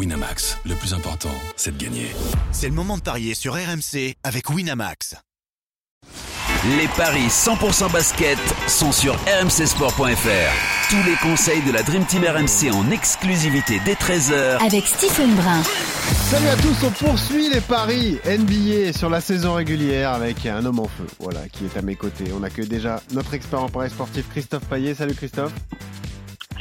Winamax, le plus important, c'est de gagner. C'est le moment de parier sur RMC avec Winamax. Les paris 100% basket sont sur rmcsport.fr. Tous les conseils de la Dream Team RMC en exclusivité dès 13h avec Stephen Brun. Salut à tous, on poursuit les paris NBA sur la saison régulière avec un homme en feu, voilà, qui est à mes côtés. On accueille déjà notre expert en paris sportif Christophe Payet. Salut Christophe.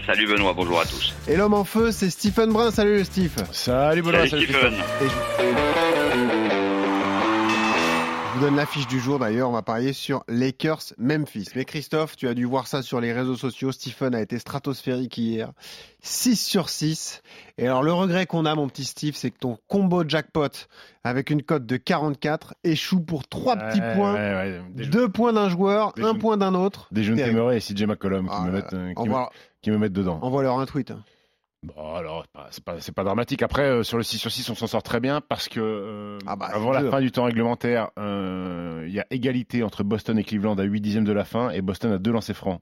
Salut Benoît, bonjour à tous. Et l'homme en feu, c'est Stephen Brun. Salut Steve. Salut Benoît, salut, Stephen. Je vous donne l'affiche du jour d'ailleurs, on va parier sur Lakers Memphis. Mais Christophe, tu as dû voir ça sur les réseaux sociaux. Stephen a été stratosphérique hier. 6 sur 6. Et alors le regret qu'on a, mon petit Steve, c'est que ton combo jackpot avec une cote de 44 échoue pour 3 petits points. Ouais, 2 points d'un joueur, 1 point d'un autre. Des jeunes Temeray et CJ McCollum qui, ah me mettent, euh, qui, me, qui, me, mettent dedans. Envoie-leur un tweet. Hein. Bon, alors, c'est pas, pas, dramatique. Après, euh, sur le 6 sur 6, on s'en sort très bien parce que euh, ah bah, avant la fin du temps réglementaire, euh, il y a égalité entre Boston et Cleveland à 8 dixièmes de la fin et Boston a deux lancers francs.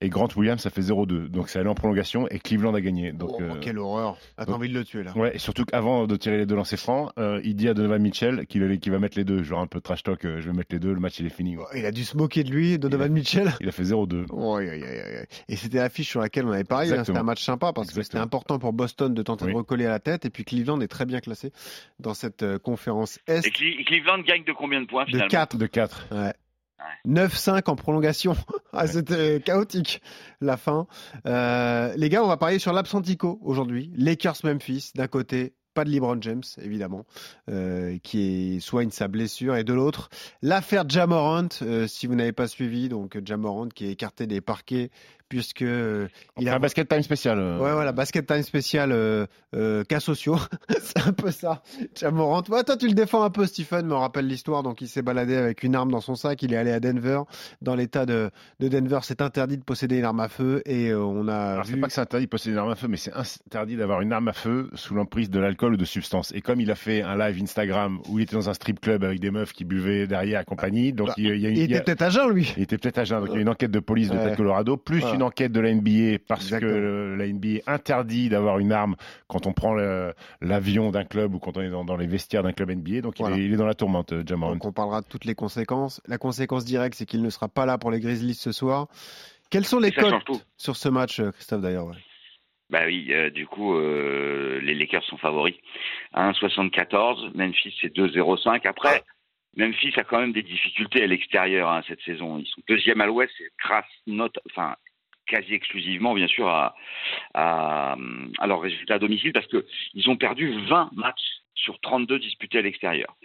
Et Grant Williams ça fait 0-2 donc c'est allé en prolongation et Cleveland a gagné. Donc oh, quelle horreur. T'as envie de le tuer là. Ouais et surtout qu'avant de tirer les deux lancers francs il dit à Donovan Mitchell qu'il va mettre les deux. Genre un peu trash talk je vais mettre les deux le match il est fini oh, il a dû se moquer de lui Donovan Mitchell. il a fait 0-2 et c'était l'affiche sur laquelle on avait parlé hein, c'était un match sympa parce que c'était important pour Boston de tenter de recoller à la tête. Et puis Cleveland est très bien classé dans cette conférence Est. Et Cleveland gagne de combien de points finalement? de 4 de 4 ouais 9-5 en prolongation. Ah, c'était chaotique la fin. Euh, les gars, on va parler sur l'absentico aujourd'hui. Lakers Memphis d'un côté, pas de LeBron James évidemment, euh, qui soigne sa blessure, et de l'autre l'affaire Jamorant. Euh, si vous n'avez pas suivi, donc Jamorant qui est écarté des parquets puisque euh, il a un basket time spécial. Euh. Ouais, voilà, basket time spécial euh, euh cas sociaux, c'est un peu ça. Chamorant. Ouais, toi, tu le défends un peu, Stephen. Me rappelle l'histoire. Donc, il s'est baladé avec une arme dans son sac. Il est allé à Denver. Dans l'État de, de, Denver, c'est interdit de posséder une arme à feu. Et on a. Alors, c'est pas que c'est interdit de posséder une arme à feu, mais c'est interdit d'avoir une arme à feu sous l'emprise de l'alcool ou de substances. Et comme il a fait un live Instagram où il était dans un strip club avec des meufs qui buvaient derrière compagnie, donc bah, il, y a, il, était peut-être à jeun, lui. Il était peut-être à jeun. Donc, il y a une enquête de police de Colorado, plus une enquête de la NBA parce que la NBA interdit d'avoir une arme quand on prend l'avion d'un club ou quand on est dans, les vestiaires d'un club NBA. Donc il, est, dans la tourmente, euh, Jamal. Donc on parlera de toutes les conséquences. La conséquence directe, c'est qu'il ne sera pas là pour les Grizzlies ce soir. Quels sont les codes sur ce match, euh, Christophe, d'ailleurs Bah oui, euh, du coup, les Lakers sont favoris. 1,74, Memphis c'est 2,05. Après, Memphis a quand même des difficultés à l'extérieur hein, cette saison. Ils sont deuxième à l'ouest, c'est grâce note, enfin quasi exclusivement bien sûr à, leurs résultats à domicile parce qu'ils ont perdu 20 matchs sur 32 disputés à l'extérieur.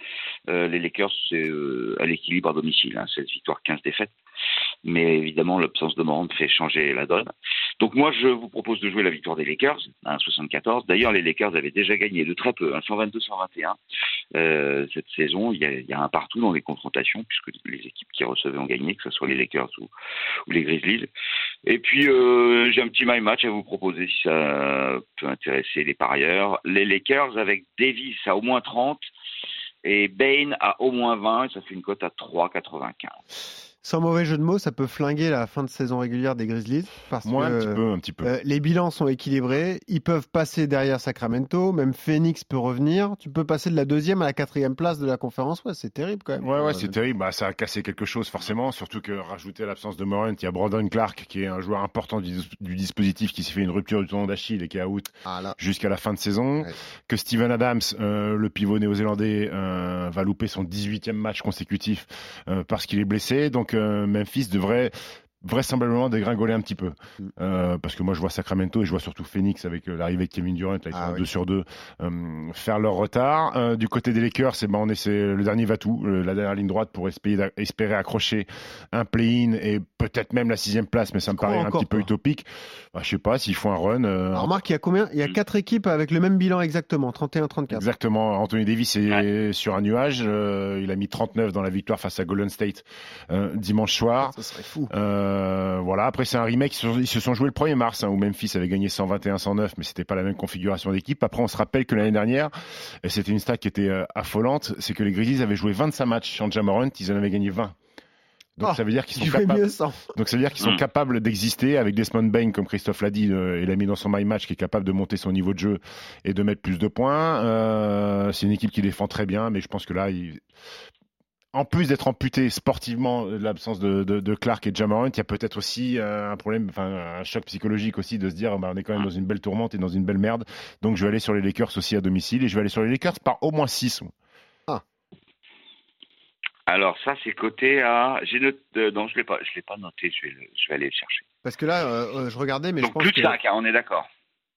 Euh, les Lakers, c'est euh, à l'équilibre à domicile, hein, 16 victoires, 15 défaites. Mais évidemment, l'absence de Morant fait changer la donne. Donc moi, je vous propose de jouer la victoire des Lakers, hein, 74. D'ailleurs, les Lakers avaient déjà gagné de très peu, hein, 122-121 euh, cette saison. Il y, a, un partout dans les confrontations, puisque les équipes qui recevaient ont gagné, que ce soit les Lakers ou, ou les Grizzlies. Et puis, euh, j'ai un petit my match à vous proposer si ça peut intéresser les parieurs. Les Lakers avec Davis à au moins 30 et Bain à au moins 20, et ça fait une cote à 3,95 sans mauvais jeu de mots, ça peut flinguer la fin de saison régulière des Grizzlies. Parce Moi, que, un petit peu, un petit peu. Euh, les bilans sont équilibrés. Ils peuvent passer derrière Sacramento. Même Phoenix peut revenir. Tu peux passer de la deuxième à la quatrième place de la conférence. Ouais, c'est terrible quand même. Ouais, ouais, c'est terrible. Bah, ça a cassé quelque chose, forcément. Surtout que, rajouter l'absence de Morant, il y a Brandon Clark, qui est un joueur important du, dispositif, qui s'est fait une rupture du tendon d'Achille et qui est out ah, jusqu'à la fin de saison. Que Steven Adams, euh, le pivot néo-zélandais, euh, va louper son 18e match consécutif parce qu'il est blessé. Donc, Memphis devrait vraisemblablement dégringoler un petit peu. Mm. Euh, parce que moi, je vois Sacramento et je vois surtout Phoenix avec euh, l'arrivée de Kevin Durant, là, ils ah, 2 sur 2, euh, faire leur retard. Euh, du côté des Lakers, c'est ben, on est, le dernier va-tout, la dernière ligne droite pour espérer, espérer accrocher un play-in et peut-être même la sixième place, mais ça me paraît un petit peu utopique. Bah, je sais pas s'ils font un run. Alors, remarque, il y a combien? Il y a quatre équipes avec le même bilan exactement, 31-34. Exactement. Anthony Davis est sur un nuage. il a mis 39 dans la victoire face à Golden State dimanche soir. Ça serait fou. Euh, voilà. Après, c'est un remake. Ils se sont joués le 1er mars, hein, où Memphis avait gagné 121-109, mais c'était pas la même configuration d'équipe. Après, on se rappelle que l'année dernière, et c'était une stat qui était euh, affolante, c'est que les Grizzlies avaient joué 25 matchs en Jamorant, ils en avaient gagné 20. Donc ça veut dire qu'ils sont capables. Donc ça veut dire qu'ils sont capables d'exister avec Desmond Bain, comme Christophe l'a dit, euh, il a mis dans son my match, qui est capable de monter son niveau de jeu et de mettre plus de points. Euh, c'est une équipe qui défend très bien, mais je pense que là, il... en plus d'être amputé sportivement de l'absence de, de, Clark et Jamorant, il y a peut-être aussi euh, un problème, enfin un choc psychologique aussi de se dire, bah, on est quand même dans une belle tourmente et dans une belle merde. Donc je vais aller sur les Lakers aussi à domicile et je vais aller sur les Lakers par au moins 6. Alors ça, c'est coté à. J'ai noté. Euh, non, je l'ai pas. Je l'ai pas noté. Je vais, je vais aller le chercher. Parce que là, euh, je regardais, mais je pense plus de 5, hein, on est d'accord.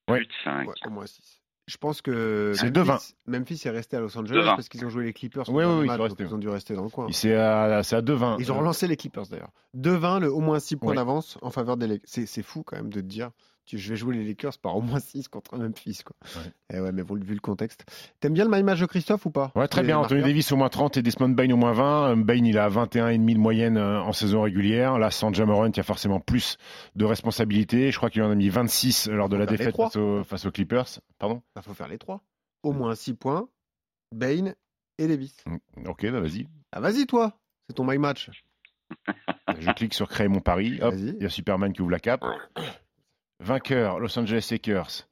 Plus de 5. au moins 6. Je pense que c'est 2-20. Memphis est resté à Los Angeles parce qu'ils ont joué les Clippers. Oui, oui, oui ils, ont dû rester dans le coin. C'est à, à 2-20. Ils ont relancé les Clippers d'ailleurs. 2-20, le au moins 6 points d'avance en faveur des C'est fou quand même de te dire je vais jouer les Lakers par au moins 6 contre Memphis. Quoi. Ouais. Et ouais, mais vu le contexte. T'aimes bien le my match de Christophe ou pas? Ouais, très bien. Anthony Davis au moins 30 et Desmond Bain au moins 20. Bain, il a 21,5 de moyenne euh, en saison régulière. Là, sans Jamorant, il y a forcément plus de responsabilités. Je crois qu'il en a mis 26 lors de la défaite face, aux Clippers. Pardon? Il bah, faut faire les trois. Au moins 6 points. Bain et Davis. Mm, ok, bah vas-y. Ah, vas-y, toi. C'est ton my match. Je clique sur créer mon pari. Hop, il y a Superman qui ouvre la cape. Vainqueur, Los Angeles Lakers.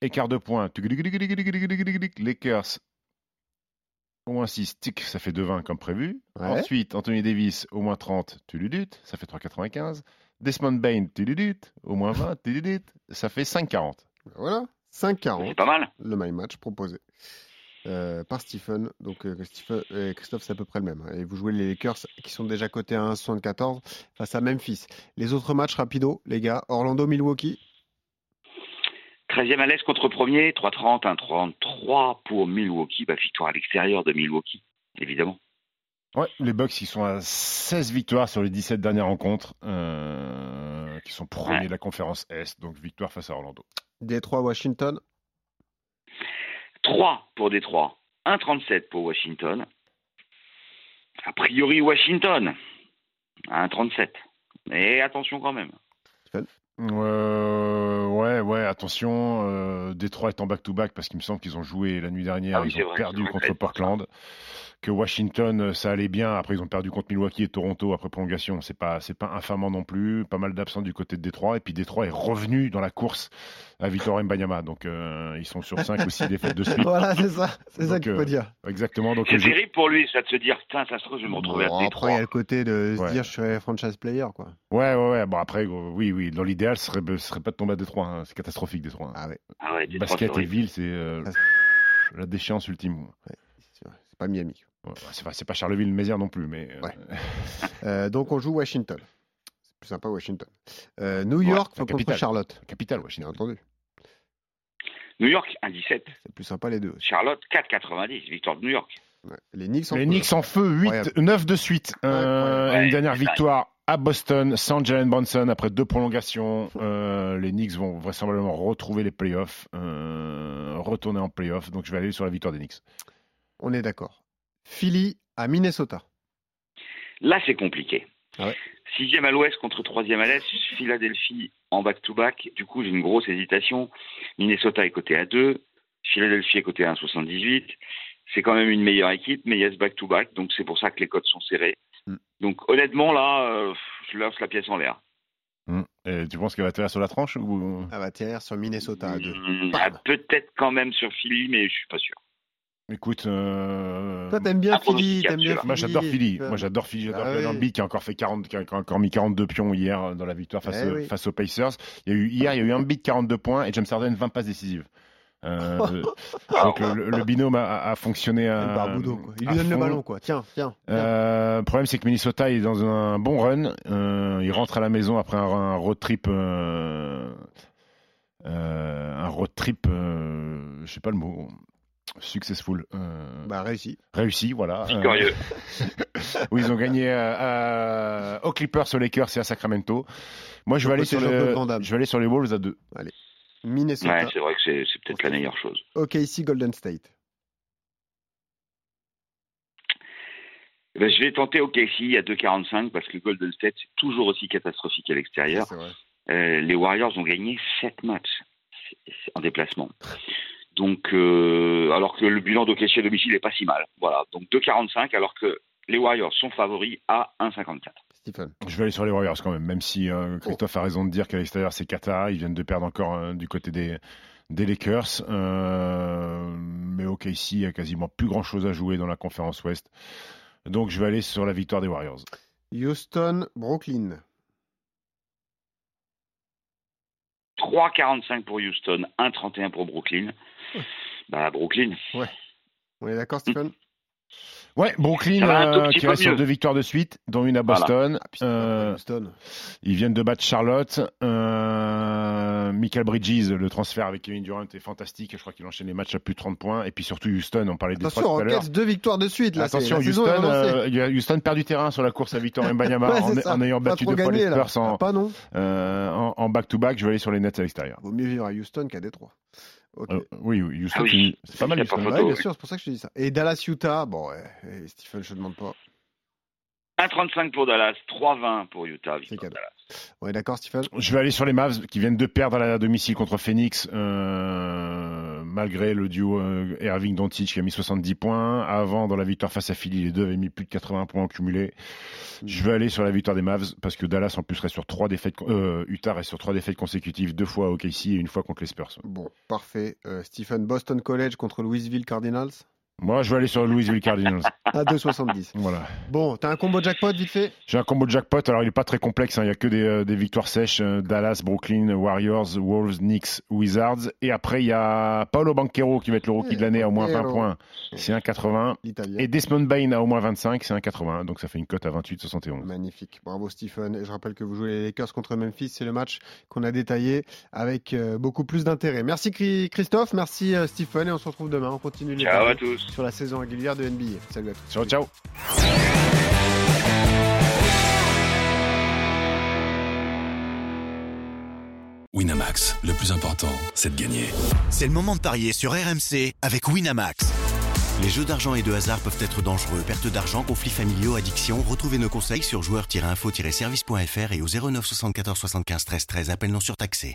Écart de points. Lakers. Au moins 6, tic, ça fait 2,20 comme prévu. Ensuite, Anthony Davis, au moins 30, tuludut, ça fait 3,95. Desmond Bain, tuludut, au moins 20, tuludut, ça fait 5,40. Voilà, 5,40. C'est pas mal. Le my match proposé. Euh, par Stephen. Donc euh, euh, Christophe, c'est à peu près le même. Hein. Et vous jouez les Lakers qui sont déjà cotés à 1,74 face à Memphis. Les autres matchs rapido, les gars. Orlando-Milwaukee. 13e à l'Est contre premier, 3,30, 1,33 pour Milwaukee. Bah, victoire à l'extérieur de Milwaukee, évidemment. Ouais, les Bucks, ils sont à 16 victoires sur les 17 dernières rencontres, qui sont premiers de la conférence Est, donc victoire face à Orlando. Détroit, Washington. 3 pour Détroit, 1,37 pour Washington. A priori, Washington, 1,37. Mais attention quand même. Euh, ouais, ouais, attention. Euh, Détroit est en back-to-back parce qu'il me semble qu'ils ont joué la nuit dernière. Ah ils ont perdu contre Portland que Washington, euh, ça allait bien. Après, ils ont perdu contre Milwaukee et Toronto après prolongation. C'est pas, c'est pas infamant non plus. Pas mal d'absents du côté de Détroit. Et puis Détroit est revenu dans la course à Victor Mbanyama. Donc, euh, ils sont sur 5 ou 6 défaites de suite. Voilà, c'est ça. C'est ça qu'il faut euh, dire. Exactement. Donc, c'est terrible pour lui, ça de se dire, putain, ça se trouve, je vais me retrouver à Détroit. Après, il y a le côté de se dire, je serais franchise player, quoi. Ouais, ouais, ouais. Bon, après, oui, oui. Dans l'idéal, ce serait, ce serait pas de tomber à Détroit. Hein. C'est catastrophique, Détroit. Ah ouais. Ah ouais Basket et ville, c'est la déchéance ultime. Ouais, c'est pas Miami. C'est pas, Charleville-Mézières non plus, mais. Euh, euh, donc on joue Washington. C'est plus sympa Washington. Euh, New York contre Charlotte. Capitale Washington. entendu. New York 1,17. C'est plus sympa les deux. Charlotte 4,90. Victoire de New York. Les Knicks en les feu. en feu 8, 9 de suite. une dernière victoire à Boston sans Jalen Bronson après deux prolongations. les Knicks vont vraisemblablement retrouver les playoffs, retourner en playoffs. Donc je vais aller sur la victoire des Knicks. On est d'accord. Philly à Minnesota. Là, c'est compliqué. Ah Sixième à l'ouest contre troisième à l'est, Philadelphie en back-to-back. Du coup, j'ai une grosse hésitation. Minnesota est coté à 2, Philadelphie est coté à 1,78. C'est quand même une meilleure équipe, mais il y a ce back-to-back, donc c'est pour ça que les codes sont serrés. Hmm. Donc honnêtement, là, euh, je lance la pièce en l'air. Hmm. tu penses qu'elle va atterrir sur la tranche ou... Elle va atterrir sur Minnesota à 2. Hmm, bah, peut-être quand même sur Philly, mais je suis pas sûr. Écoute, euh... toi t'aimes bien Philly, t'aimes bien Moi j'adore Philly. Moi j'adore Philly, j'adore ah, qui a encore fait 40, qui a encore mis 42 pions hier dans la victoire face, eh face aux Pacers. Il y a eu hier, il y a eu un beat 42 points et James Harden 20 passes décisives. Euh, donc le, binôme a, fonctionné à, Il lui donne le ballon quoi. Tiens, tiens. Euh, le problème c'est que Minnesota est dans un bon run. Euh, il rentre à la maison après un, road trip. Euh, un road trip, je sais pas le mot. Successful. Euh, bah, réussi. Réussi, voilà. Victorieux. oui, ils ont gagné aux Clippers, aux Lakers et à Sacramento. Moi, je vais, aller sur le, je vais aller sur les Wolves à deux. Allez. Minnesota. Ouais, c'est vrai que c'est, peut-être la meilleure chose. Ok, ici Golden State. Eh ben, je vais tenter OKC à 2,45 parce que Golden State, c'est toujours aussi catastrophique à l'extérieur. Euh, les Warriors ont gagné 7 matchs en déplacement. Donc, euh, alors que le bilan d'Okessi à domicile n'est pas si mal. Voilà. Donc 2,45 alors que les Warriors sont favoris à 1,54. Stephen. Je vais aller sur les Warriors quand même, même si euh, Christophe a raison de dire qu'à l'extérieur c'est Qatar, ils viennent de perdre encore euh, du côté des, des Lakers. Euh, mais OK, ici, il y a quasiment plus grand chose à jouer dans la conférence Ouest. Donc je vais aller sur la victoire des Warriors. Houston, Brooklyn. 3,45 pour Houston, 1,31 pour Brooklyn. Bah, Brooklyn. Ouais. On est d'accord, Stephen? Ouais, Brooklyn euh, qui reste sur deux victoires de suite, dont une à Boston. Ah, euh, Boston. Ils viennent de battre Charlotte. Euh, Michael Bridges, le transfert avec Kevin Durant est fantastique. Je crois qu'il enchaîne les matchs à plus de 30 points. Et puis surtout Houston, on parlait des Attention, trois tout à l'heure. deux victoires de suite. Là, Attention, Houston, euh, Houston perd du terrain sur la course à Victor Mbanyama ouais, en, en, ayant battu deux fois les Spurs en, ah, pas non. en back-to-back. Je vais aller sur les Nets à l'extérieur. Vaut mieux vivre à Houston qu'à Détroit. Okay. Euh, oui, oui, Houston, ah oui. c'est pas mal. Houston. Photo, ouais, bien sûr, c'est pour ça que je te dis ça. Et Dallas-Utah, bon, ouais, et Stephen, je ne demande pas. 1,35 pour Dallas, 3,20 pour Utah. C'est cadeau. Ouais, d'accord, Stephen? Je vais aller sur les Mavs qui viennent de perdre à la domicile contre Phoenix, euh, malgré le duo euh, Irving Doncic qui a mis 70 points. Avant, dans la victoire face à Philly, les deux avaient mis plus de 80 points en cumulé. Je vais aller sur la victoire des Mavs parce que Dallas en plus reste sur trois défaites, euh, Utah reste sur trois défaites consécutives, deux fois au KC et une fois contre les Spurs. Bon, parfait. Euh, Stephen, Boston College contre Louisville Cardinals? Moi, je vais aller sur Louisville Cardinals. à 2,70. Voilà. Bon, t'as un combo jackpot vite fait? J'ai un combo jackpot. Alors, il n'est pas très complexe. Hein. Il n'y a que des, euh, des, victoires sèches. Euh, Dallas, Brooklyn, Warriors, Wolves, Knicks, Wizards. Et après, il y a Paolo Banquero qui va être le rookie de l'année à au moins 20 points. C'est 1,80. Et Desmond Bain à au moins 25. C'est 1,80. Donc, ça fait une cote à 28,71. Magnifique. Bravo, Stephen. Et je rappelle que vous jouez les Lakers contre Memphis. C'est le match qu'on a détaillé avec euh, beaucoup plus d'intérêt. Merci Christophe. Merci Stephen. Et on se retrouve demain. On continue les Ciao à tous. Sur la saison régulière de NBA. Salut à tous. Ciao, ciao. Winamax, le plus important, c'est de gagner. C'est le moment de parier sur RMC avec Winamax. Les jeux d'argent et de hasard peuvent être dangereux. Perte d'argent, conflits familiaux, addiction. Retrouvez nos conseils sur joueurs-info-service.fr et au 09 74 75 13 13. Appel non surtaxé.